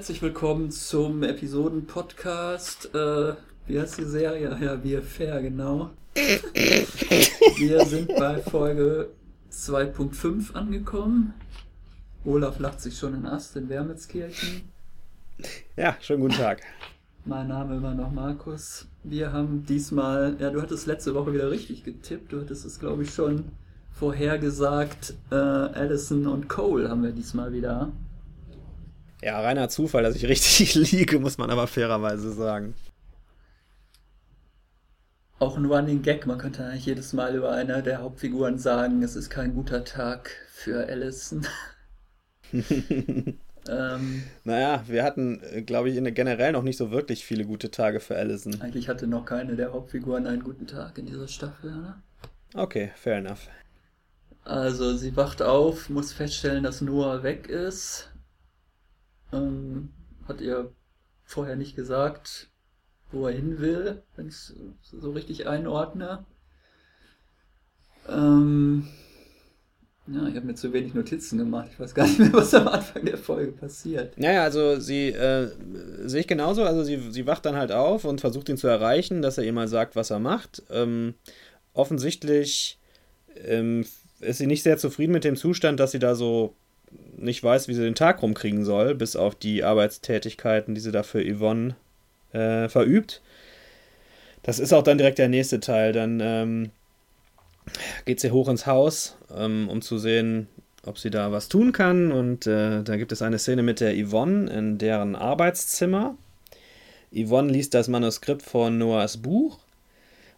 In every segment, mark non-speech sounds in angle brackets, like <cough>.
herzlich willkommen zum Episoden-Podcast. Äh, wie heißt die Serie? Ja, wir fair, genau. wir sind bei Folge 2.5 angekommen. Olaf lacht sich schon in Ast in Wermelskirchen. Ja, schönen guten Tag. Mein Name immer noch Markus. Wir haben diesmal, ja, du hattest letzte Woche wieder richtig getippt. Du hattest es, glaube ich, schon vorhergesagt. Äh, Allison und Cole haben wir diesmal wieder. Ja, reiner Zufall, dass ich richtig <laughs> liege, muss man aber fairerweise sagen. Auch ein Running Gag, man könnte eigentlich jedes Mal über eine der Hauptfiguren sagen, es ist kein guter Tag für Allison. <laughs> <laughs> ähm, naja, wir hatten, glaube ich, generell noch nicht so wirklich viele gute Tage für Allison. Eigentlich hatte noch keine der Hauptfiguren einen guten Tag in dieser Staffel, oder? Okay, fair enough. Also sie wacht auf, muss feststellen, dass Noah weg ist. Ähm, hat ihr vorher nicht gesagt, wo er hin will, wenn ich es so richtig einordne. Ähm, ja, ich habe mir zu wenig Notizen gemacht. Ich weiß gar nicht mehr, <laughs> was am Anfang der Folge passiert. Naja, also sie äh, sehe ich genauso. Also sie, sie wacht dann halt auf und versucht ihn zu erreichen, dass er ihr mal sagt, was er macht. Ähm, offensichtlich ähm, ist sie nicht sehr zufrieden mit dem Zustand, dass sie da so nicht weiß, wie sie den Tag rumkriegen soll, bis auf die Arbeitstätigkeiten, die sie da für Yvonne äh, verübt. Das ist auch dann direkt der nächste Teil. Dann ähm, geht sie hoch ins Haus, ähm, um zu sehen, ob sie da was tun kann. Und äh, da gibt es eine Szene mit der Yvonne in deren Arbeitszimmer. Yvonne liest das Manuskript von Noahs Buch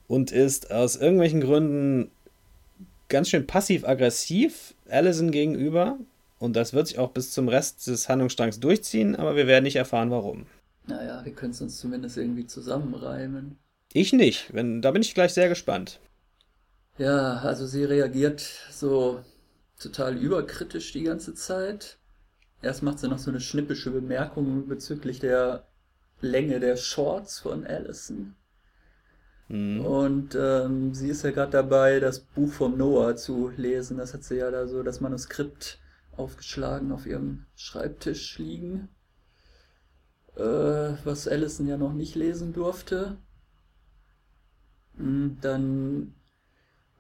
und ist aus irgendwelchen Gründen ganz schön passiv-aggressiv Allison gegenüber. Und das wird sich auch bis zum Rest des Handlungsstrangs durchziehen, aber wir werden nicht erfahren, warum. Naja, wir können es uns zumindest irgendwie zusammenreimen. Ich nicht. Wenn, da bin ich gleich sehr gespannt. Ja, also sie reagiert so total überkritisch die ganze Zeit. Erst macht sie noch so eine schnippische Bemerkung bezüglich der Länge der Shorts von Allison. Mhm. Und ähm, sie ist ja gerade dabei, das Buch von Noah zu lesen. Das hat sie ja da so das Manuskript aufgeschlagen auf ihrem Schreibtisch liegen, äh, was Allison ja noch nicht lesen durfte. Hm, dann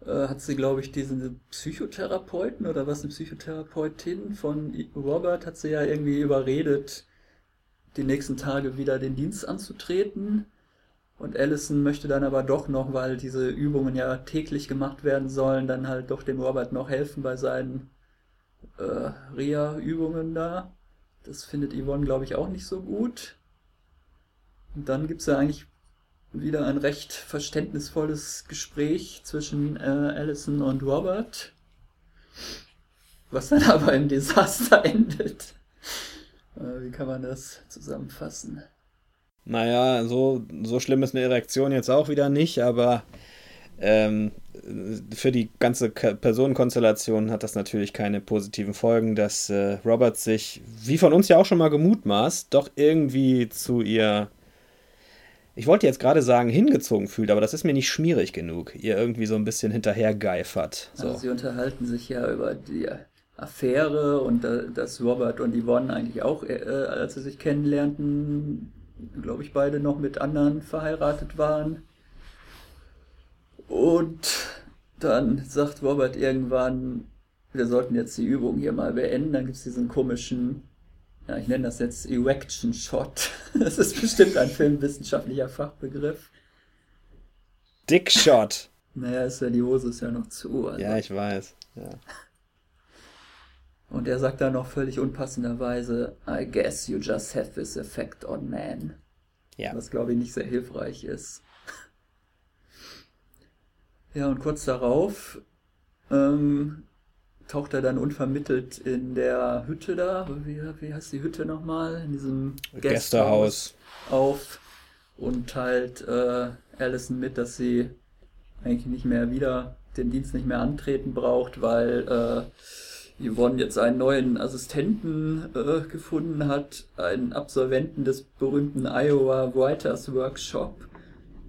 äh, hat sie, glaube ich, diesen Psychotherapeuten oder was, eine Psychotherapeutin von Robert hat sie ja irgendwie überredet, die nächsten Tage wieder den Dienst anzutreten. Und Allison möchte dann aber doch noch, weil diese Übungen ja täglich gemacht werden sollen, dann halt doch dem Robert noch helfen bei seinen äh, Reha-Übungen da. Das findet Yvonne, glaube ich, auch nicht so gut. Und dann gibt es ja eigentlich wieder ein recht verständnisvolles Gespräch zwischen äh, Allison und Robert, was dann <laughs> aber im Desaster <laughs> endet. Äh, wie kann man das zusammenfassen? Naja, so, so schlimm ist eine Erektion jetzt auch wieder nicht, aber ähm, für die ganze Personenkonstellation hat das natürlich keine positiven Folgen, dass äh, Robert sich, wie von uns ja auch schon mal gemutmaßt, doch irgendwie zu ihr, ich wollte jetzt gerade sagen, hingezogen fühlt, aber das ist mir nicht schmierig genug, ihr irgendwie so ein bisschen hinterhergeifert. So. Also sie unterhalten sich ja über die Affäre und äh, dass Robert und Yvonne eigentlich auch, äh, als sie sich kennenlernten, glaube ich, beide noch mit anderen verheiratet waren. Und dann sagt Robert irgendwann, wir sollten jetzt die Übung hier mal beenden. Dann gibt es diesen komischen, ja, ich nenne das jetzt Erection Shot. <laughs> Das ist bestimmt ein filmwissenschaftlicher Fachbegriff. Dick Shot. Naja, ist ja die Hose ist ja noch zu. Also. Ja, ich weiß. Ja. Und er sagt dann noch völlig unpassenderweise, I guess you just have this effect on man. Ja. Was glaube ich nicht sehr hilfreich ist. Ja, und kurz darauf ähm, taucht er dann unvermittelt in der Hütte da, wie, wie heißt die Hütte nochmal? In diesem Gästehaus auf und teilt äh, Allison mit, dass sie eigentlich nicht mehr wieder den Dienst nicht mehr antreten braucht, weil äh, Yvonne jetzt einen neuen Assistenten äh, gefunden hat, einen Absolventen des berühmten Iowa Writers Workshop.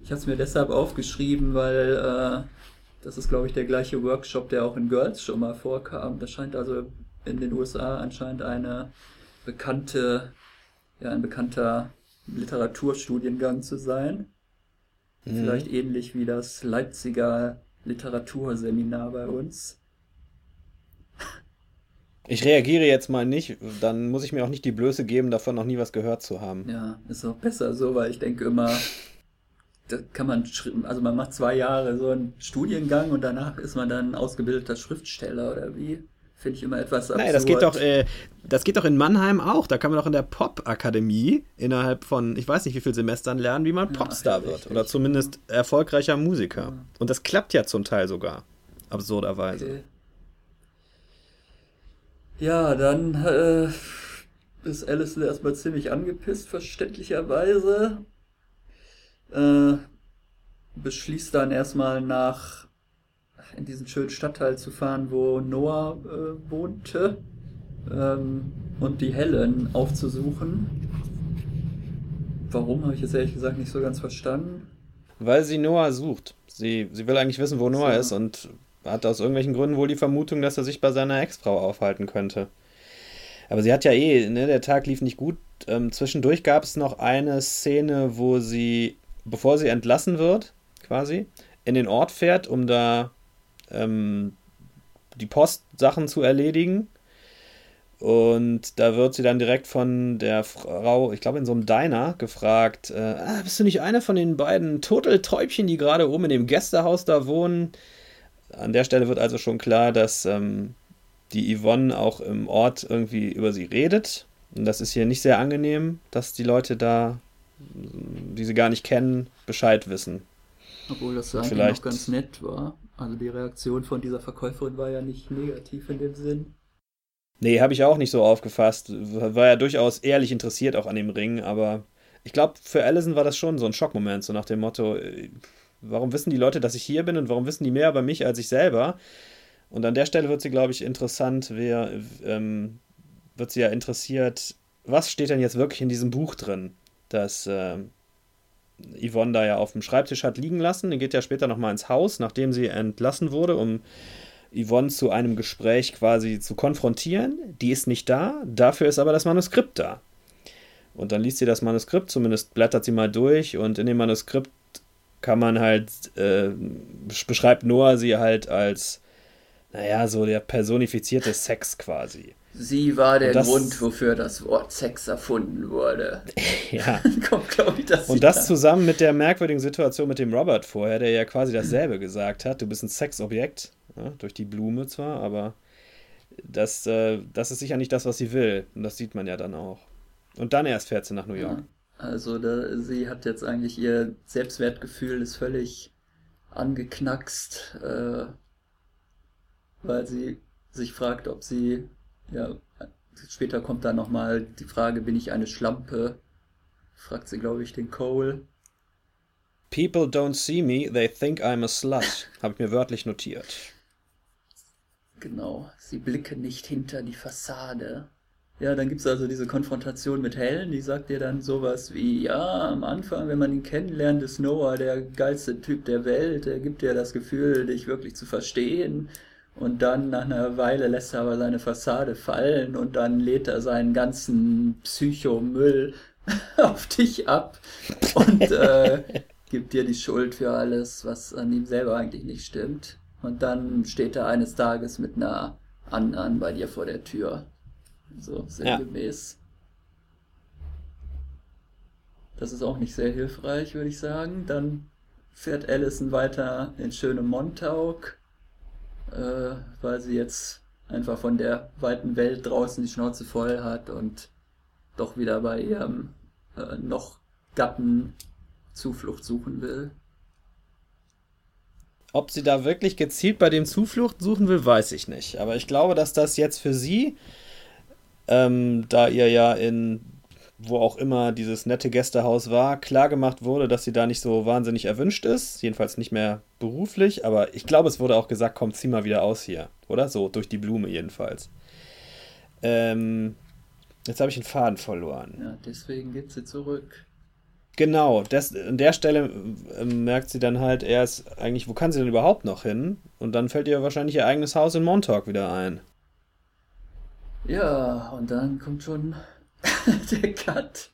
Ich habe es mir deshalb aufgeschrieben, weil äh, das ist, glaube ich, der gleiche Workshop, der auch in Girls schon mal vorkam. Das scheint also in den USA anscheinend eine bekannte ja ein bekannter Literaturstudiengang zu sein. Mhm. Vielleicht ähnlich wie das Leipziger Literaturseminar bei uns. Ich reagiere jetzt mal nicht, dann muss ich mir auch nicht die Blöße geben, davon noch nie was gehört zu haben. Ja, ist auch besser so, weil ich denke immer, da kann man, also man macht zwei Jahre so einen Studiengang und danach ist man dann ausgebildeter Schriftsteller oder wie? Finde ich immer etwas absurd. Nein, das geht doch, äh, das geht doch in Mannheim auch. Da kann man doch in der Pop-Akademie innerhalb von, ich weiß nicht wie viele Semestern lernen, wie man Popstar ja, wird. Oder zumindest erfolgreicher Musiker. Ja. Und das klappt ja zum Teil sogar. Absurderweise. Okay. Ja, dann äh, ist Alison erstmal ziemlich angepisst, verständlicherweise. Äh, beschließt dann erstmal nach in diesen schönen Stadtteil zu fahren, wo Noah äh, wohnte ähm, und die Helen aufzusuchen. Warum, habe ich jetzt ehrlich gesagt nicht so ganz verstanden. Weil sie Noah sucht. Sie, sie will eigentlich wissen, wo Noah so. ist und hat aus irgendwelchen Gründen wohl die Vermutung, dass er sich bei seiner Ex-Frau aufhalten könnte. Aber sie hat ja eh, ne, der Tag lief nicht gut. Ähm, zwischendurch gab es noch eine Szene, wo sie, bevor sie entlassen wird, quasi, in den Ort fährt, um da ähm, die Postsachen zu erledigen. Und da wird sie dann direkt von der Frau, ich glaube in so einem Diner, gefragt: äh, ah, Bist du nicht eine von den beiden Turteltäubchen, die gerade oben in dem Gästehaus da wohnen? An der Stelle wird also schon klar, dass ähm, die Yvonne auch im Ort irgendwie über sie redet. Und das ist hier nicht sehr angenehm, dass die Leute da, die sie gar nicht kennen, Bescheid wissen. Obwohl das eigentlich Vielleicht, noch ganz nett war. Also die Reaktion von dieser Verkäuferin war ja nicht negativ in dem Sinn. Nee, habe ich auch nicht so aufgefasst. War ja durchaus ehrlich interessiert auch an dem Ring, aber ich glaube, für Allison war das schon so ein Schockmoment, so nach dem Motto, äh, warum wissen die Leute, dass ich hier bin und warum wissen die mehr über mich als ich selber? Und an der Stelle wird sie, glaube ich, interessant, wer, ähm, wird sie ja interessiert, was steht denn jetzt wirklich in diesem Buch drin, das äh, Yvonne da ja auf dem Schreibtisch hat liegen lassen. Die geht ja später nochmal ins Haus, nachdem sie entlassen wurde, um Yvonne zu einem Gespräch quasi zu konfrontieren. Die ist nicht da, dafür ist aber das Manuskript da. Und dann liest sie das Manuskript, zumindest blättert sie mal durch und in dem Manuskript kann man halt, äh, beschreibt Noah sie halt als, naja, so der personifizierte Sex quasi. Sie war der das, Grund, wofür das Wort Sex erfunden wurde. <laughs> ja. <laughs> Kommt, glaube ich, das. Und das da. zusammen mit der merkwürdigen Situation mit dem Robert vorher, der ja quasi dasselbe gesagt hat. Du bist ein Sexobjekt, ja, durch die Blume zwar, aber das, äh, das ist sicher nicht das, was sie will. Und das sieht man ja dann auch. Und dann erst fährt sie nach New York. Ja. Also da, sie hat jetzt eigentlich ihr Selbstwertgefühl ist völlig angeknackst, äh, weil sie sich fragt, ob sie ja, später kommt dann nochmal die Frage, bin ich eine Schlampe? Fragt sie, glaube ich, den Cole. People don't see me, they think I'm a slut. <laughs> Habe ich mir wörtlich notiert. Genau, sie blicken nicht hinter die Fassade. Ja, dann gibt es also diese Konfrontation mit Helen, die sagt dir dann sowas wie, ja, am Anfang, wenn man ihn kennenlernt, ist Noah der geilste Typ der Welt, er gibt dir das Gefühl, dich wirklich zu verstehen. Und dann nach einer Weile lässt er aber seine Fassade fallen und dann lädt er seinen ganzen Psychomüll <laughs> auf dich ab und äh, <laughs> gibt dir die Schuld für alles, was an ihm selber eigentlich nicht stimmt. Und dann steht er eines Tages mit einer anderen bei dir vor der Tür. So sinngemäß. Ja. Das ist auch nicht sehr hilfreich, würde ich sagen. Dann fährt Allison weiter in schöne Montauk äh, weil sie jetzt einfach von der weiten Welt draußen die Schnauze voll hat und doch wieder bei ihrem äh, noch Gatten Zuflucht suchen will. Ob sie da wirklich gezielt bei dem Zuflucht suchen will, weiß ich nicht. Aber ich glaube, dass das jetzt für sie, ähm, da ihr ja in wo auch immer dieses nette Gästehaus war, klargemacht wurde, dass sie da nicht so wahnsinnig erwünscht ist. Jedenfalls nicht mehr beruflich. Aber ich glaube, es wurde auch gesagt, komm, zieh mal wieder aus hier. Oder? So, durch die Blume jedenfalls. Ähm, jetzt habe ich den Faden verloren. Ja, deswegen geht sie zurück. Genau, das, an der Stelle äh, merkt sie dann halt erst, eigentlich, wo kann sie denn überhaupt noch hin? Und dann fällt ihr wahrscheinlich ihr eigenes Haus in Montauk wieder ein. Ja, und dann kommt schon <laughs> der Cut.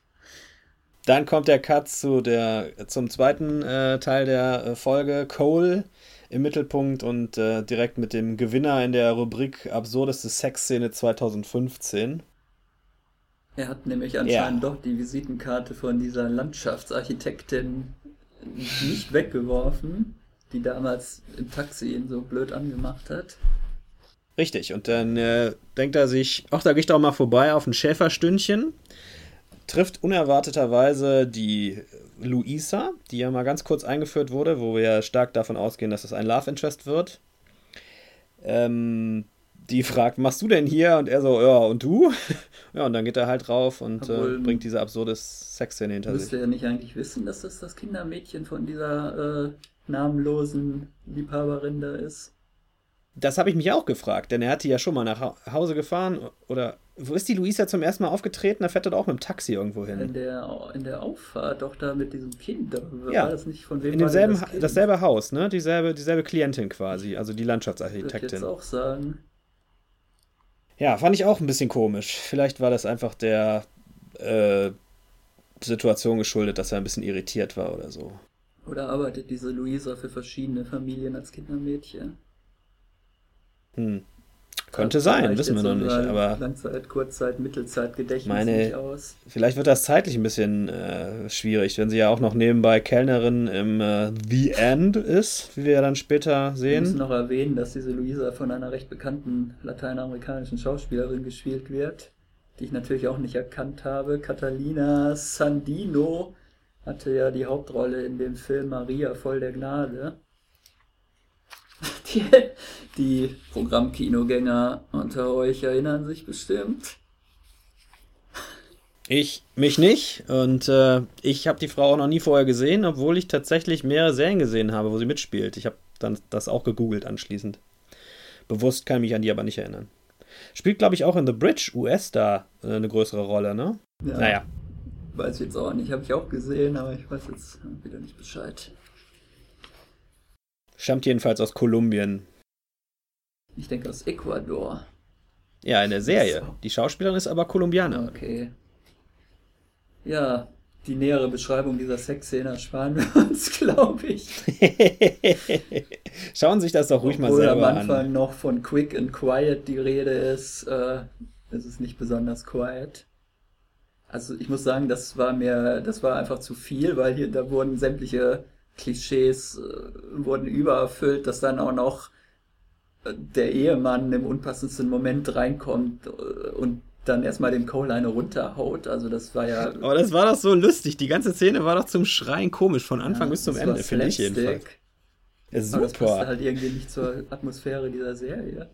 Dann kommt der Cut zu der, zum zweiten äh, Teil der äh, Folge. Cole im Mittelpunkt und äh, direkt mit dem Gewinner in der Rubrik Absurdeste Sexszene 2015. Er hat nämlich anscheinend ja. doch die Visitenkarte von dieser Landschaftsarchitektin nicht weggeworfen, die damals im Taxi ihn so blöd angemacht hat. Richtig, und dann äh, denkt er sich, ach, da gehe ich doch mal vorbei auf ein Schäferstündchen trifft unerwarteterweise die Luisa, die ja mal ganz kurz eingeführt wurde, wo wir stark davon ausgehen, dass es ein Love Interest wird. Ähm, die fragt, machst du denn hier? Und er so, ja, und du? <laughs> ja, und dann geht er halt drauf und äh, bringt diese absurde Sexszene hinter sich. Müsste er nicht eigentlich wissen, dass das das Kindermädchen von dieser äh, namenlosen Liebhaberin da ist? Das habe ich mich auch gefragt, denn er hat die ja schon mal nach Hause gefahren oder wo ist die Luisa zum ersten Mal aufgetreten? Da fährt er doch auch mit dem Taxi irgendwo hin. In der, in der Auffahrt, doch da mit diesem Kind. War ja. das nicht von wem In demselben, das kind? dasselbe Haus, ne? Dieselbe, dieselbe Klientin quasi, also die Landschaftsarchitektin. Ich jetzt auch sagen. Ja, fand ich auch ein bisschen komisch. Vielleicht war das einfach der äh, Situation geschuldet, dass er ein bisschen irritiert war oder so. Oder arbeitet diese Luisa für verschiedene Familien als Kindermädchen? Hm. Könnte sein, wissen wir noch nicht. Aber Langzeit, Kurzzeit, Mittelzeit, Gedächtnis meine, nicht aus. Vielleicht wird das zeitlich ein bisschen äh, schwierig, wenn sie ja auch noch nebenbei Kellnerin im äh, The End ist, wie wir ja dann später sehen. Wir müssen noch erwähnen, dass diese Luisa von einer recht bekannten lateinamerikanischen Schauspielerin gespielt wird, die ich natürlich auch nicht erkannt habe. Catalina Sandino hatte ja die Hauptrolle in dem Film Maria voll der Gnade. Die, <laughs> die Programmkinogänger unter euch erinnern sich bestimmt. Ich mich nicht und äh, ich habe die Frau auch noch nie vorher gesehen, obwohl ich tatsächlich mehrere Serien gesehen habe, wo sie mitspielt. Ich habe dann das auch gegoogelt anschließend. Bewusst kann ich mich an die aber nicht erinnern. Spielt, glaube ich, auch in The Bridge US da äh, eine größere Rolle, ne? Ja. Naja. Weiß ich jetzt auch nicht, habe ich auch gesehen, aber ich weiß jetzt wieder nicht Bescheid. Stammt jedenfalls aus Kolumbien. Ich denke aus Ecuador. Ja, in der Serie. Die Schauspielerin ist aber Kolumbianer. Okay. Ja, die nähere Beschreibung dieser Sexszene ersparen wir <laughs> uns, glaube ich. <laughs> Schauen Sie sich das doch ruhig Obwohl mal selber an. am Anfang an. noch von Quick and Quiet die Rede ist, äh, ist es nicht besonders quiet. Also ich muss sagen, das war mir, das war einfach zu viel, weil hier, da wurden sämtliche Klischees äh, wurden übererfüllt, dass dann auch noch äh, der Ehemann im unpassendsten Moment reinkommt äh, und dann erstmal den Cole eine runterhaut. Also das war ja. Aber das war doch so lustig. Die ganze Szene war doch zum Schreien komisch, von Anfang ja, bis zum Ende, finde ich jedenfalls. Ja, super. Aber das passt halt irgendwie nicht zur Atmosphäre dieser Serie.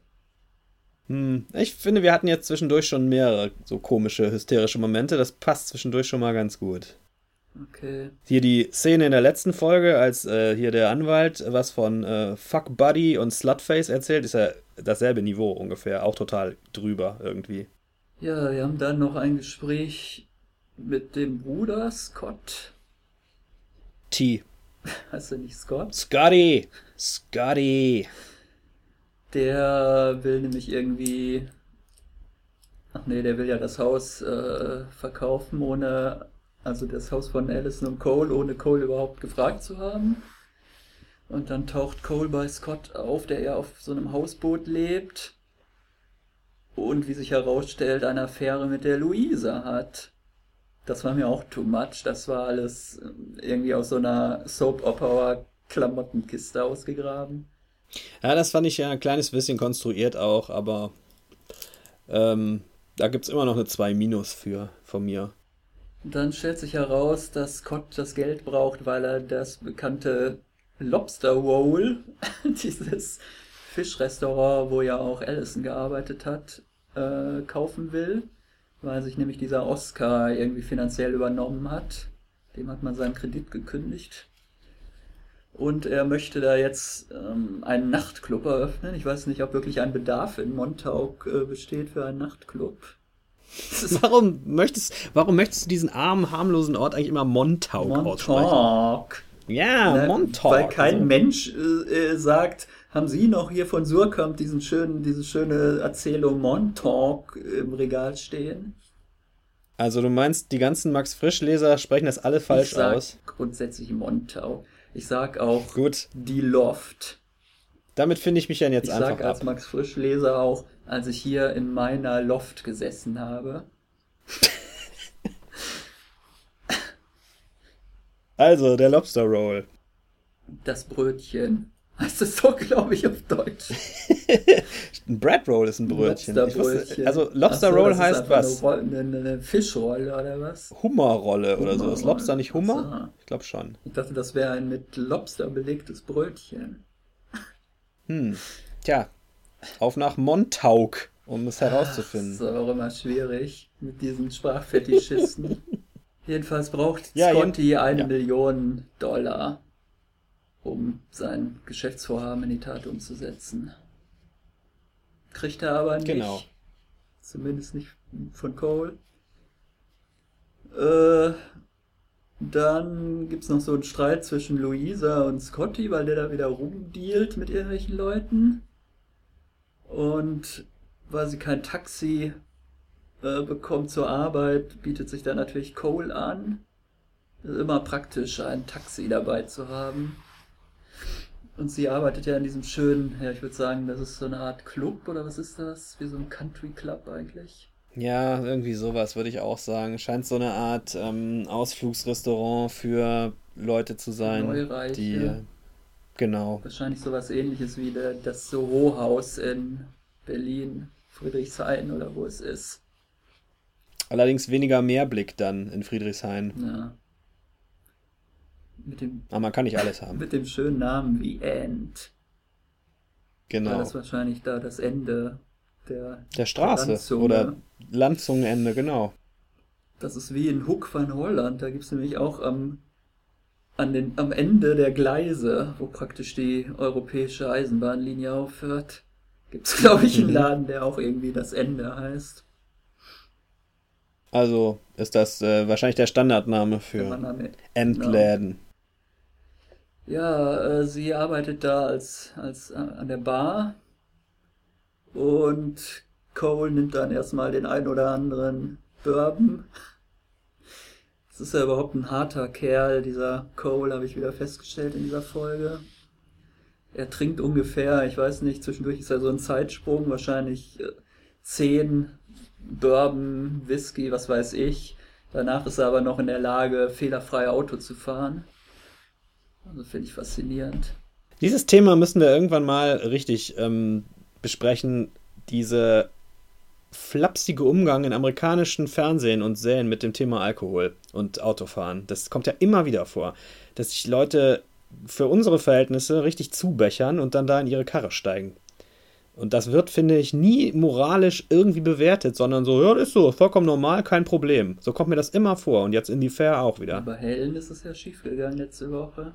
Hm, ich finde, wir hatten jetzt zwischendurch schon mehrere so komische, hysterische Momente. Das passt zwischendurch schon mal ganz gut. Okay. Hier die Szene in der letzten Folge, als äh, hier der Anwalt was von äh, Fuck Buddy und Slutface erzählt, ist ja dasselbe Niveau ungefähr, auch total drüber irgendwie. Ja, wir haben dann noch ein Gespräch mit dem Bruder Scott. T. <laughs> Heißt er nicht Scott? Scotty! Scotty! Der will nämlich irgendwie. Ach nee, der will ja das Haus äh, verkaufen, ohne also das Haus von Allison und Cole, ohne Cole überhaupt gefragt zu haben. Und dann taucht Cole bei Scott auf, der ja auf so einem Hausboot lebt. Und wie sich herausstellt, eine Affäre mit der Luisa hat. Das war mir auch too much. Das war alles irgendwie aus so einer Soap-Opera-Klamottenkiste ausgegraben. Ja, das fand ich ja ein kleines bisschen konstruiert auch, aber ähm, da gibt es immer noch eine 2 Minus für von mir. Dann stellt sich heraus, dass Scott das Geld braucht, weil er das bekannte Lobster Roll, <laughs> dieses Fischrestaurant, wo ja auch Allison gearbeitet hat, äh, kaufen will, weil sich nämlich dieser Oscar irgendwie finanziell übernommen hat. Dem hat man seinen Kredit gekündigt. Und er möchte da jetzt ähm, einen Nachtclub eröffnen. Ich weiß nicht, ob wirklich ein Bedarf in Montauk äh, besteht für einen Nachtclub. <laughs> warum, möchtest, warum möchtest du diesen armen, harmlosen Ort eigentlich immer Montauk, Montauk. aussprechen? Ja, Na, Montauk. Weil kein also. Mensch äh, äh, sagt, haben Sie noch hier von Surkamp diesen schönen, diese schöne Erzählung Montauk im Regal stehen? Also du meinst, die ganzen Max Frisch-Leser sprechen das alle falsch ich sag aus? grundsätzlich Montau. Ich sag auch Gut. die Loft. Damit finde ich mich dann jetzt Ich einfach sag als ab. Max Frisch-Leser auch, als ich hier in meiner Loft gesessen habe. Also, der Lobster Roll. Das Brötchen. Heißt es doch, glaube ich, auf Deutsch. <laughs> Ein Bread Roll ist ein Brötchen. Ich wusste, Lobsterbrötchen. also Lobster so, Roll das heißt was? Eine, eine, eine Fischrolle oder was? Hummerrolle oder so. Ist. Lobster nicht Hummer? So. Ich glaube schon. Ich dachte, das wäre ein mit Lobster belegtes Brötchen. Hm. Tja, auf nach Montauk, um es Das herauszufinden. ist auch immer schwierig mit diesen Sprachfetischisten. <laughs> Jedenfalls braucht Ja, Scotty eine ja. Million Dollar, um sein Geschäftsvorhaben in die Tat umzusetzen. Kriegt er aber nicht. Genau. Zumindest nicht von Cole. Äh, dann gibt's noch so einen Streit zwischen Luisa und Scotty, weil der da wieder rumdealt mit irgendwelchen Leuten. Und weil sie kein Taxi äh, bekommt zur Arbeit, bietet sich dann natürlich Cole an. Ist immer praktisch, ein Taxi dabei zu haben. Und sie arbeitet ja in diesem schönen, ja, ich würde sagen, das ist so eine Art Club oder was ist das? Wie so ein Country Club eigentlich. Ja, irgendwie sowas würde ich auch sagen. Scheint so eine Art ähm, Ausflugsrestaurant für Leute zu sein, Neureiche. die genau. Wahrscheinlich sowas ähnliches wie der, das Soho-Haus in Berlin, Friedrichshain oder wo es ist. Allerdings weniger Mehrblick dann in Friedrichshain. Ja. Mit dem, Aber man kann nicht alles haben. mit dem schönen Namen wie End. War Genau. das wahrscheinlich da das Ende der, Der Straße Landzunge. oder Landzungenende, genau. Das ist wie in Hook van Holland. Da gibt es nämlich auch am, an den, am Ende der Gleise, wo praktisch die europäische Eisenbahnlinie aufhört, gibt es, <laughs> glaube ich, einen Mhm. Laden, der auch irgendwie das Ende heißt. Also ist das äh, wahrscheinlich der Standardname für Endläden. Ja, äh, sie arbeitet da als, als äh, an der Bar und Cole nimmt dann erstmal den ein oder anderen Bourbon. Das ist ja überhaupt ein harter Kerl, dieser Cole, habe ich wieder festgestellt in dieser Folge. Er trinkt ungefähr, ich weiß nicht, zwischendurch ist er so ein Zeitsprung, wahrscheinlich äh, zehn Bourbon, Whisky, was weiß ich. Danach ist er aber noch in der Lage, fehlerfrei Auto zu fahren. Also finde ich faszinierend. Dieses Thema müssen wir irgendwann mal richtig ähm, besprechen. Diese flapsige Umgang in amerikanischen Fernsehen und Serien mit dem Thema Alkohol und Autofahren. Das kommt ja immer wieder vor, dass sich Leute für unsere Verhältnisse richtig zubechern und dann da in ihre Karre steigen. Und das wird, finde ich, nie moralisch irgendwie bewertet, sondern so, ja, ist so, vollkommen normal, kein Problem. So kommt mir das immer vor und jetzt in die Fair auch wieder. Bei Helen ist es ja schiefgegangen letzte Woche.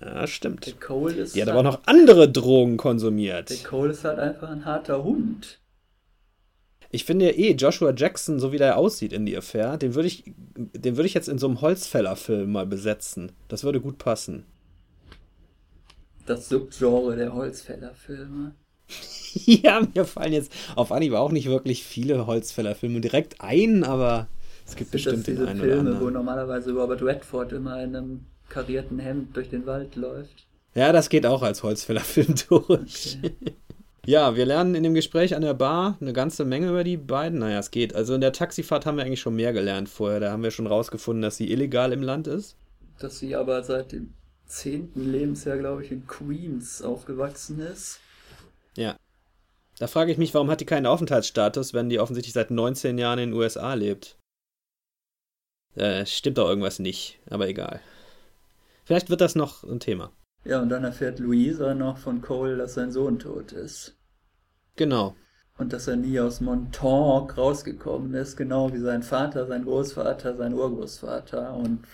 Ja, Der stimmt. Cole ist, Die hat halt, aber auch noch andere Drogen der konsumiert. Cole ist halt einfach ein harter Hund. Ich finde ja eh, Joshua Jackson, so wie der aussieht in die Affair, den würde ich, den würde ich jetzt in so einem Holzfäller-Film mal besetzen. Das würde gut passen. Das Subgenre der Holzfällerfilme. <laughs> ja, mir fallen jetzt auf Anhieb auch nicht wirklich viele Holzfäller-Filme direkt ein, aber es gibt Sind das bestimmt den diese einen oder Filme, wo anderen. normalerweise Robert Redford immer in einem karierten Hemd durch den Wald läuft? Ja, das geht auch als Holzfäller-Film <laughs> durch. Ja, wir lernen in dem Gespräch an der Bar eine ganze Menge über die beiden. Naja, es geht. Also in der Taxifahrt haben wir eigentlich schon mehr gelernt vorher. Da haben wir schon rausgefunden, dass sie illegal im Land ist. Dass sie aber seit dem zehnten Lebensjahr, glaube ich, in Queens aufgewachsen ist. Ja. Da frage ich mich, warum hat die keinen Aufenthaltsstatus, wenn die offensichtlich seit 19 Jahren in den USA lebt? Äh, stimmt doch irgendwas nicht, aber egal. Vielleicht wird das noch ein Thema. Ja, und dann erfährt Louisa noch von Cole, dass sein Sohn tot ist. Genau. Und dass er nie aus Montauk rausgekommen ist, genau wie sein Vater, sein Großvater, sein Urgroßvater und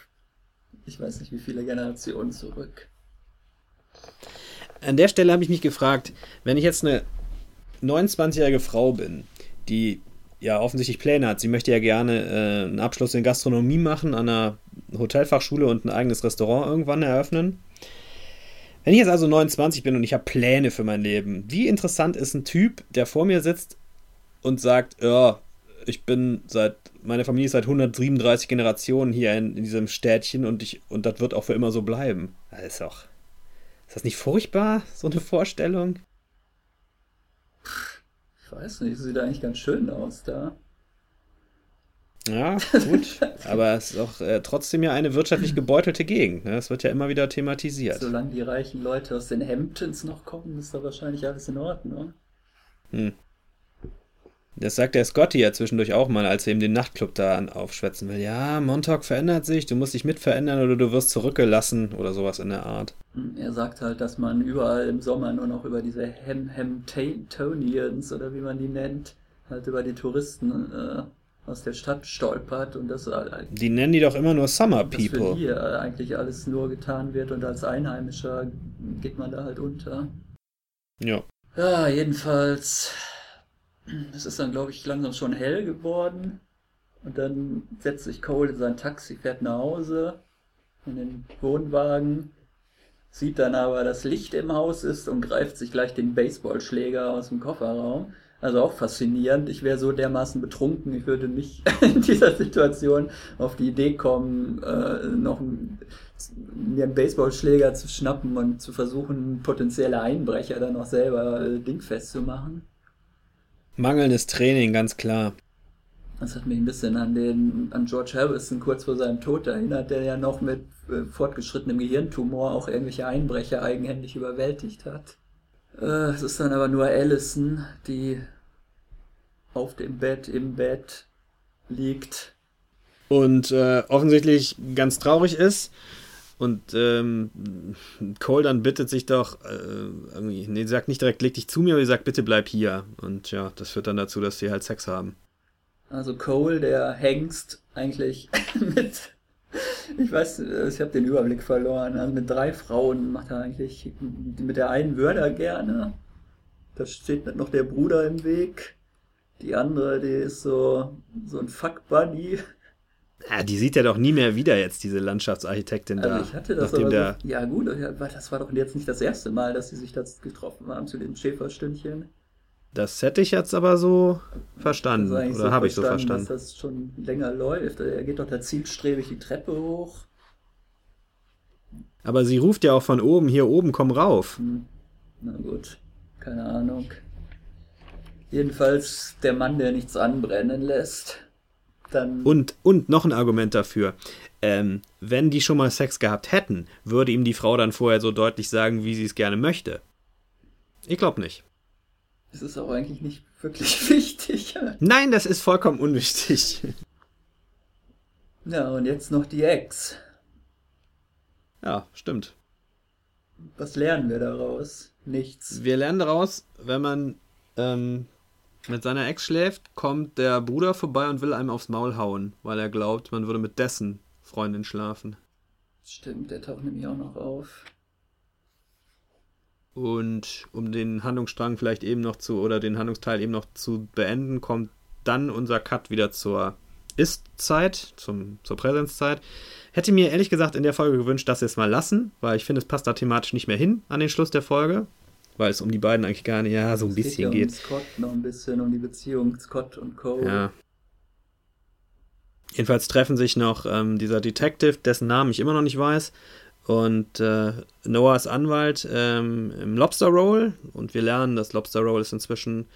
ich weiß nicht wie viele Generationen zurück. An der Stelle habe ich mich gefragt, wenn ich jetzt eine 29-jährige Frau bin, die ja offensichtlich Pläne hat, sie möchte ja gerne äh, einen Abschluss in Gastronomie machen, an einer Hotelfachschule und ein eigenes Restaurant irgendwann eröffnen. Wenn ich jetzt also 29 bin und ich habe Pläne für mein Leben, wie interessant ist ein Typ, der vor mir sitzt und sagt, ja, ich bin seit meine Familie ist seit 137 Generationen hier in, in diesem Städtchen und ich und das wird auch für immer so bleiben. Das ist doch. Ist das nicht furchtbar, so eine Vorstellung? Ich weiß nicht, sieht eigentlich ganz schön aus da. Ja, gut. <laughs> aber es ist auch äh, trotzdem ja eine wirtschaftlich gebeutelte Gegend. Ne? Das wird ja immer wieder thematisiert. Solange die reichen Leute aus den Hamptons noch kommen, ist da wahrscheinlich alles in Ordnung. Hm. Das sagt der Scotty ja zwischendurch auch mal, als er ihm den Nachtclub da aufschwätzen will. Ja, Montauk verändert sich, du musst dich mit verändern oder du wirst zurückgelassen oder sowas in der Art. Hm, er sagt halt, dass man überall im Sommer nur noch über diese Ham Hamtonians oder wie man die nennt, halt über die Touristen äh, aus der Stadt stolpert und das Die nennen die doch immer nur Summer People. Dass für hier eigentlich alles nur getan wird und als Einheimischer geht man da halt unter. Ja. Ja, jedenfalls es ist dann, glaube ich, langsam schon hell geworden. Und dann setzt sich Cole in sein Taxi, fährt nach Hause, in den Wohnwagen, sieht dann aber, dass Licht im Haus ist und greift sich gleich den Baseballschläger aus dem Kofferraum. Also auch faszinierend. Ich wäre so dermaßen betrunken, ich würde nicht <laughs> in dieser Situation auf die Idee kommen, äh, noch mir einen Baseballschläger zu schnappen und zu versuchen, potenzielle Einbrecher dann noch selber äh, dingfest zu machen. Mangelndes Training, ganz klar. Das hat mich ein bisschen an den an George Harrison kurz vor seinem Tod erinnert, der ja noch mit äh, fortgeschrittenem Gehirntumor auch irgendwelche Einbrecher eigenhändig überwältigt hat. Äh, es ist dann aber nur Allison, die auf dem Bett, im Bett liegt. Und äh, offensichtlich ganz traurig ist und ähm, Cole dann bittet sich doch, äh, irgendwie, nee, sagt nicht direkt, leg dich zu mir, aber sie sagt, bitte bleib hier. Und ja, das führt dann dazu, dass sie halt Sex haben. Also Cole, der Hengst, eigentlich <laughs> mit, ich weiß, ich habe den Überblick verloren, also mit drei Frauen macht er eigentlich, mit der einen würde er gerne. Da steht noch der Bruder im Weg. Die andere, die ist so, so ein Fuck-Buddy. Ja, die sieht ja doch nie mehr wieder jetzt, diese Landschaftsarchitektin also da. Ich hatte das aber der... so, ja gut, das war doch jetzt nicht das erste Mal, dass sie sich das getroffen haben zu dem Schäferstündchen. Das hätte ich jetzt aber so verstanden. Oder so habe ich so verstanden? Dass das schon länger läuft. Er geht doch da zielstrebig die Treppe hoch. Aber sie ruft ja auch von oben, hier oben, komm rauf. Hm. Na gut, keine Ahnung. Jedenfalls der Mann, der nichts anbrennen lässt. Dann und, und noch ein Argument dafür. Ähm, wenn die schon mal Sex gehabt hätten, würde ihm die Frau dann vorher so deutlich sagen, wie sie es gerne möchte. Ich glaube nicht. Das ist auch eigentlich nicht wirklich <laughs> wichtig. Nein, das ist vollkommen unwichtig. Ja, und jetzt noch die Ex. Ja, stimmt. Was lernen wir daraus? Nichts. Wir lernen daraus, wenn man ähm, mit seiner Ex schläft, kommt der Bruder vorbei und will einem aufs Maul hauen, weil er glaubt, man würde mit dessen Freundin schlafen. Stimmt, der taucht nämlich auch noch auf. Und um den Handlungsstrang vielleicht eben noch zu, oder den Handlungsteil eben noch zu beenden, kommt dann unser Cut wieder zur Ist-Zeit, zur Präsenzzeit. Hätte mir ehrlich gesagt in der Folge gewünscht, dass sie es mal lassen, weil ich finde, es passt da thematisch nicht mehr hin an den Schluss der Folge weil es um die beiden eigentlich gar nicht, ja, so ein es bisschen geht. Ja um Scott noch ein bisschen, um die Beziehung Scott und Cole. Ja. Jedenfalls treffen sich noch ähm, dieser Detective, dessen Namen ich immer noch nicht weiß, und äh, Noahs Anwalt ähm, im Lobster Roll. Und wir lernen, dass Lobster Roll ist inzwischen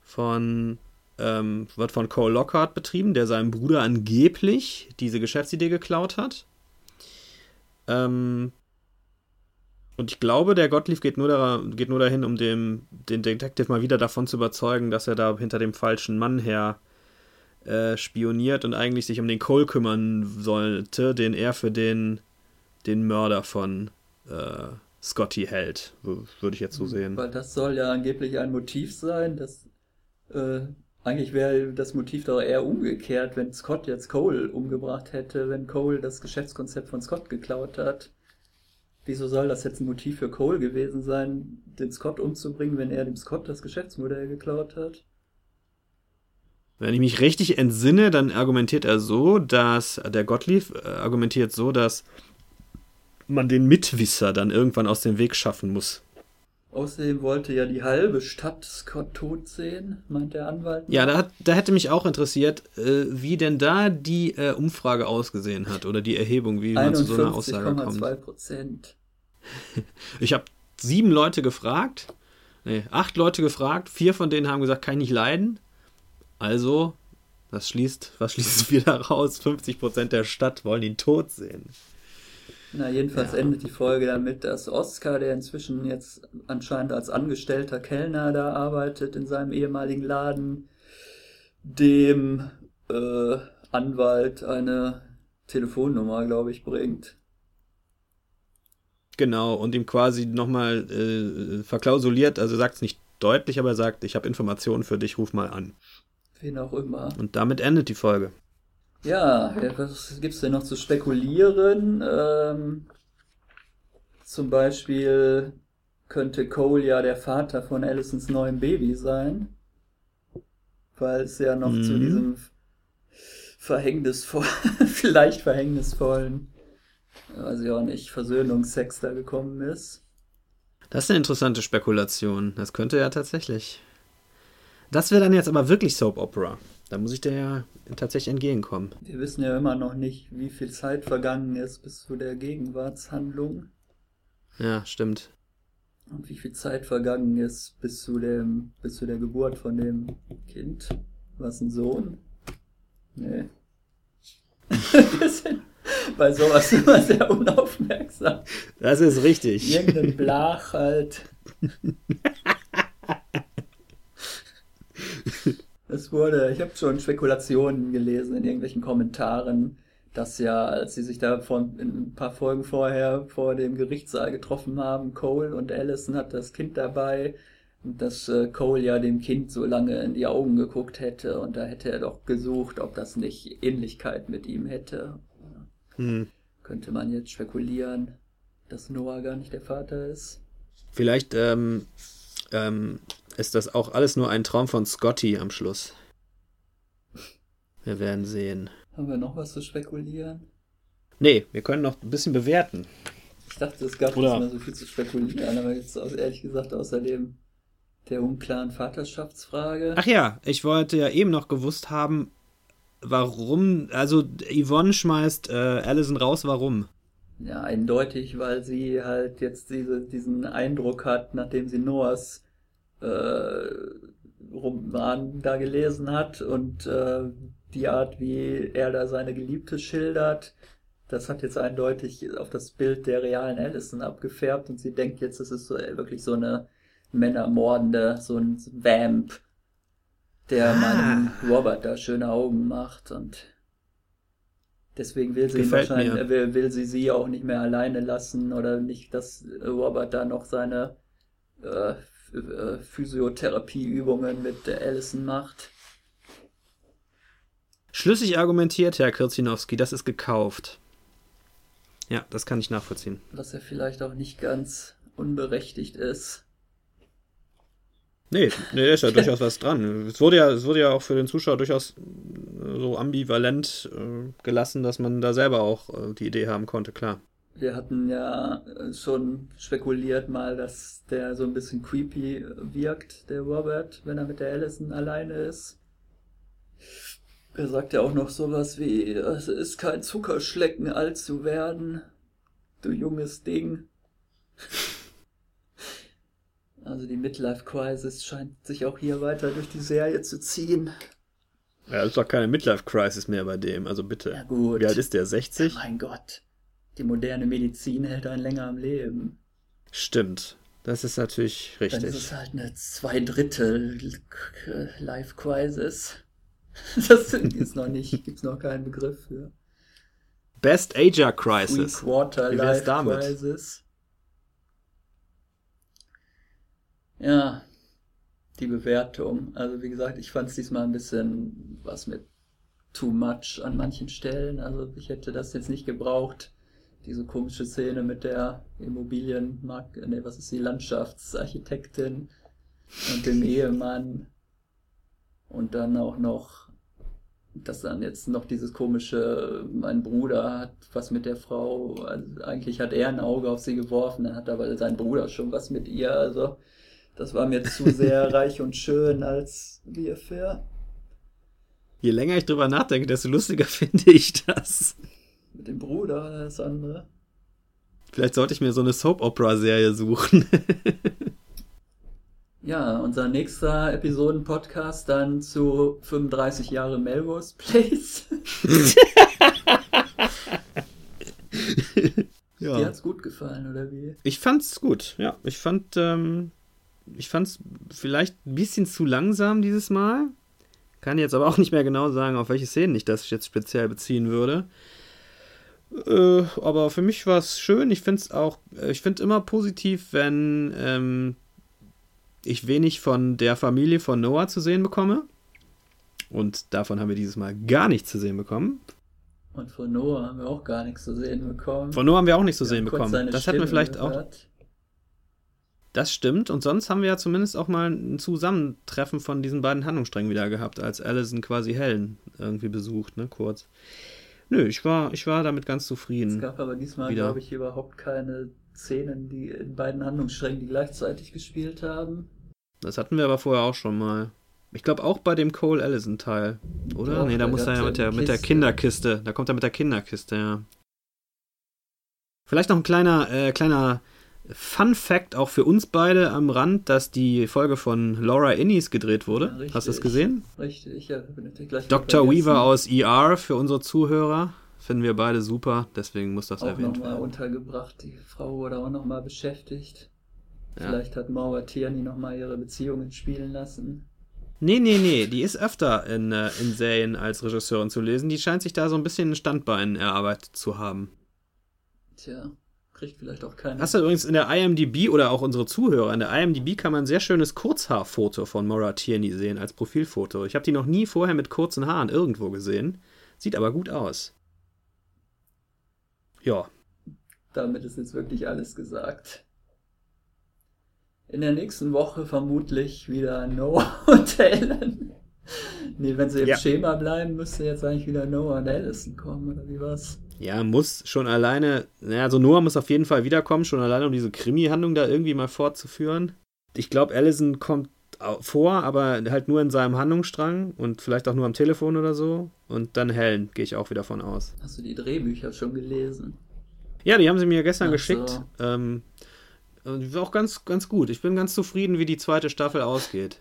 von ähm, wird von Cole Lockhart betrieben, der seinem Bruder angeblich diese Geschäftsidee geklaut hat. Ähm, und ich glaube, der Gottlieb geht nur, da, geht nur dahin, um dem, den Detective mal wieder davon zu überzeugen, dass er da hinter dem falschen Mann her äh, spioniert und eigentlich sich um den Cole kümmern sollte, den er für den, den Mörder von äh, Scotty hält. Würde ich jetzt so sehen. Weil das soll ja angeblich ein Motiv sein, dass äh, eigentlich wäre das Motiv doch eher umgekehrt, wenn Scott jetzt Cole umgebracht hätte, wenn Cole das Geschäftskonzept von Scott geklaut hat. Wieso soll das jetzt ein Motiv für Cole gewesen sein, den Scott umzubringen, wenn er dem Scott das Geschäftsmodell geklaut hat? Wenn ich mich richtig entsinne, dann argumentiert er so, dass der Gottlieb äh, argumentiert so, dass man den Mitwisser dann irgendwann aus dem Weg schaffen muss. Außerdem wollte ja die halbe Stadt Scott tot sehen, meint der Anwalt. Ja, da, hat, da hätte mich auch interessiert, äh, wie denn da die äh, Umfrage ausgesehen hat oder die Erhebung, wie man zu so einer Aussage kommt. Prozent. <laughs> Ich habe sieben Leute gefragt, nee, acht Leute gefragt, vier von denen haben gesagt, kann ich nicht leiden. Also, das schließt, was schließt es <laughs> wieder raus? 50% der Stadt wollen ihn tot sehen. Na, jedenfalls ja. endet die Folge damit, dass Oscar, der inzwischen jetzt anscheinend als angestellter Kellner da arbeitet in seinem ehemaligen Laden, dem äh, Anwalt eine Telefonnummer, glaube ich, bringt. Genau, und ihm quasi nochmal äh, verklausuliert, also sagt es nicht deutlich, aber er sagt, ich habe Informationen für dich, ruf mal an. Wen auch immer. Und damit endet die Folge. Ja, was gibt's denn noch zu spekulieren? Ähm, zum Beispiel könnte Cole ja der Vater von Allisons neuem Baby sein. Weil es ja noch mhm. zu diesem verhängnisvollen, <laughs> vielleicht verhängnisvollen, weiß ich auch nicht, Versöhnungsex da gekommen ist. Das ist eine interessante Spekulation. Das könnte ja tatsächlich. Das wäre dann jetzt aber wirklich Soap Opera. Da muss ich dir ja tatsächlich entgegenkommen. Wir wissen ja immer noch nicht, wie viel Zeit vergangen ist bis zu der Gegenwartshandlung. Ja, stimmt. Und wie viel Zeit vergangen ist bis zu dem, bis zu der Geburt von dem Kind. Was ein Sohn? Nee. Wir <laughs> sind bei sowas immer sehr unaufmerksam. Das ist richtig. Irgendein Blach halt. <laughs> Es wurde, ich habe schon Spekulationen gelesen in irgendwelchen Kommentaren, dass ja, als sie sich da vor, ein paar Folgen vorher vor dem Gerichtssaal getroffen haben, Cole und Allison hat das Kind dabei und dass äh, Cole ja dem Kind so lange in die Augen geguckt hätte und da hätte er doch gesucht, ob das nicht Ähnlichkeit mit ihm hätte. Hm. Könnte man jetzt spekulieren, dass Noah gar nicht der Vater ist. Vielleicht ähm, ähm, ist das auch alles nur ein Traum von Scotty am Schluss. Wir werden sehen. Haben wir noch was zu spekulieren? Nee, wir können noch ein bisschen bewerten. Ich dachte, es gab Oder? nicht mehr so viel zu spekulieren, aber jetzt ehrlich gesagt außerdem der unklaren Vaterschaftsfrage. Ach ja, ich wollte ja eben noch gewusst haben, warum, also Yvonne schmeißt äh, Allison raus, warum? Ja, eindeutig, weil sie halt jetzt diese, diesen Eindruck hat, nachdem sie Noahs äh, Roman da gelesen hat und äh, die Art, wie er da seine Geliebte schildert, das hat jetzt eindeutig auf das Bild der realen Allison abgefärbt und sie denkt jetzt, es ist so, äh, wirklich so eine Männermordende, so ein Vamp, der ah. meinem Robert da schöne Augen macht und deswegen will sie Gefällt wahrscheinlich, will, will, sie sie auch nicht mehr alleine lassen oder nicht, dass Robert da noch seine äh, äh, Physiotherapieübungen mit der Allison macht. Schlüssig argumentiert, Herr Kirzinowski, das ist gekauft. Ja, das kann ich nachvollziehen. Was ja vielleicht auch nicht ganz unberechtigt ist. Nee, nee, da ist ja <laughs> durchaus was dran. Es wurde ja, es wurde ja auch für den Zuschauer durchaus äh, so ambivalent äh, gelassen, dass man da selber auch äh, die Idee haben konnte, klar. Wir hatten ja äh, schon spekuliert mal, dass der so ein bisschen creepy wirkt, der Robert, wenn er mit der Allison alleine ist. Er sagt ja auch noch sowas wie, es ist kein Zuckerschlecken, alt zu werden, du junges Ding. <laughs> Also die Midlife Crisis scheint sich auch hier weiter durch die Serie zu ziehen. Ja, das ist doch keine Midlife Crisis mehr bei dem, also bitte. Ja gut. Wie alt ist der? 60? Ja, mein Gott die moderne Medizin hält einen länger am Leben. Stimmt. Das ist natürlich richtig. Dann ist es halt eine Zweidrittel Life Crisis. <laughs> Das ist noch nicht, gibt's noch keinen Begriff für. Best Ager Crisis. Three Quarter Wie Life damit? Crisis. Ja, die Bewertung. Also wie gesagt, ich fand es diesmal ein bisschen was mit too much an manchen Stellen. Also ich hätte das jetzt nicht gebraucht diese komische Szene mit der Immobilienmarkt, ne, was ist die Landschaftsarchitektin und dem Ehemann und dann auch noch dass dann jetzt noch dieses komische, mein Bruder hat was mit der Frau, also eigentlich hat er ein Auge auf sie geworfen, dann hat aber sein Bruder schon was mit ihr, also das war mir zu sehr <laughs> reich und schön als wie fair. Je länger ich drüber nachdenke, desto lustiger <laughs> finde ich das. Dem Bruder oder das andere? Vielleicht sollte ich mir so eine Soap-Opera-Serie suchen. <laughs> Ja, unser nächster Episoden-Podcast dann zu 35 Jahre Melrose Place. <laughs> ja. Dir hat's gut gefallen, oder wie? Ich fand's gut, ja. Ich fand, ähm, ich fand's vielleicht ein bisschen zu langsam dieses Mal. Kann jetzt aber auch nicht mehr genau sagen, auf welche Szenen ich das jetzt speziell beziehen würde. Äh, aber für mich war es schön. Ich finde es auch, ich finde immer positiv, wenn ähm, ich wenig von der Familie von Noah zu sehen bekomme. Und davon haben wir dieses Mal gar nichts zu sehen bekommen. Und von Noah haben wir auch gar nichts zu sehen bekommen. Von Noah haben wir auch nichts zu sehen bekommen. Das Stimme hat man vielleicht gehört. auch. Das stimmt. Und sonst haben wir ja zumindest auch mal ein Zusammentreffen von diesen beiden Handlungssträngen wieder gehabt, als Allison quasi Helen irgendwie besucht, ne, kurz. Nö, ich war, ich war damit ganz zufrieden. Es gab aber diesmal, glaube ich, überhaupt keine Szenen, die in beiden Handlungssträngen, die gleichzeitig gespielt haben. Das hatten wir aber vorher auch schon mal. Ich glaube auch bei dem Cole Allison Teil, oder? Doch, nee, da muss er ja mit der, mit der Kinderkiste. Da kommt er mit der Kinderkiste, ja. Vielleicht noch ein kleiner, äh, kleiner Fun Fact auch für uns beide am Rand, dass die Folge von Laura Innes gedreht wurde. Ja, Hast du es gesehen? Richtig, ja. Gleich Dr. Weaver aus ER für unsere Zuhörer. Finden wir beide super, deswegen muss das auch erwähnt werden. Auch nochmal untergebracht. Die Frau wurde auch nochmal beschäftigt. Ja. Vielleicht hat Maura Tierney nochmal ihre Beziehungen spielen lassen. Nee, nee, nee, die ist öfter in, äh, in Serien als Regisseurin zu lesen. Die scheint sich da so ein bisschen ein Standbein erarbeitet zu haben. Tja, kriegt vielleicht auch keiner. Hast du übrigens in der IMDb oder auch unsere Zuhörer, in der IMDb kann man ein sehr schönes Kurzhaarfoto von Maura Tierney sehen als Profilfoto. Ich habe die noch nie vorher mit kurzen Haaren irgendwo gesehen. Sieht aber gut aus. Ja. Damit ist jetzt wirklich alles gesagt. In der nächsten Woche vermutlich wieder Noah <laughs> und Ellen. Nee, wenn sie im ja. Schema bleiben, müsste jetzt eigentlich wieder Noah und Allison kommen, oder wie war's? Ja, muss schon alleine, naja, also Noah muss auf jeden Fall wiederkommen, schon alleine, um diese Krimi-Handlung da irgendwie mal fortzuführen. Ich glaube, Allison kommt vor, aber halt nur in seinem Handlungsstrang und vielleicht auch nur am Telefon oder so. Und dann Helen, gehe ich auch wieder von aus. Hast du die Drehbücher schon gelesen? Ja, die haben sie mir gestern Ach geschickt. So. Ähm, auch ganz, ganz gut. Ich bin ganz zufrieden, wie die zweite Staffel ausgeht.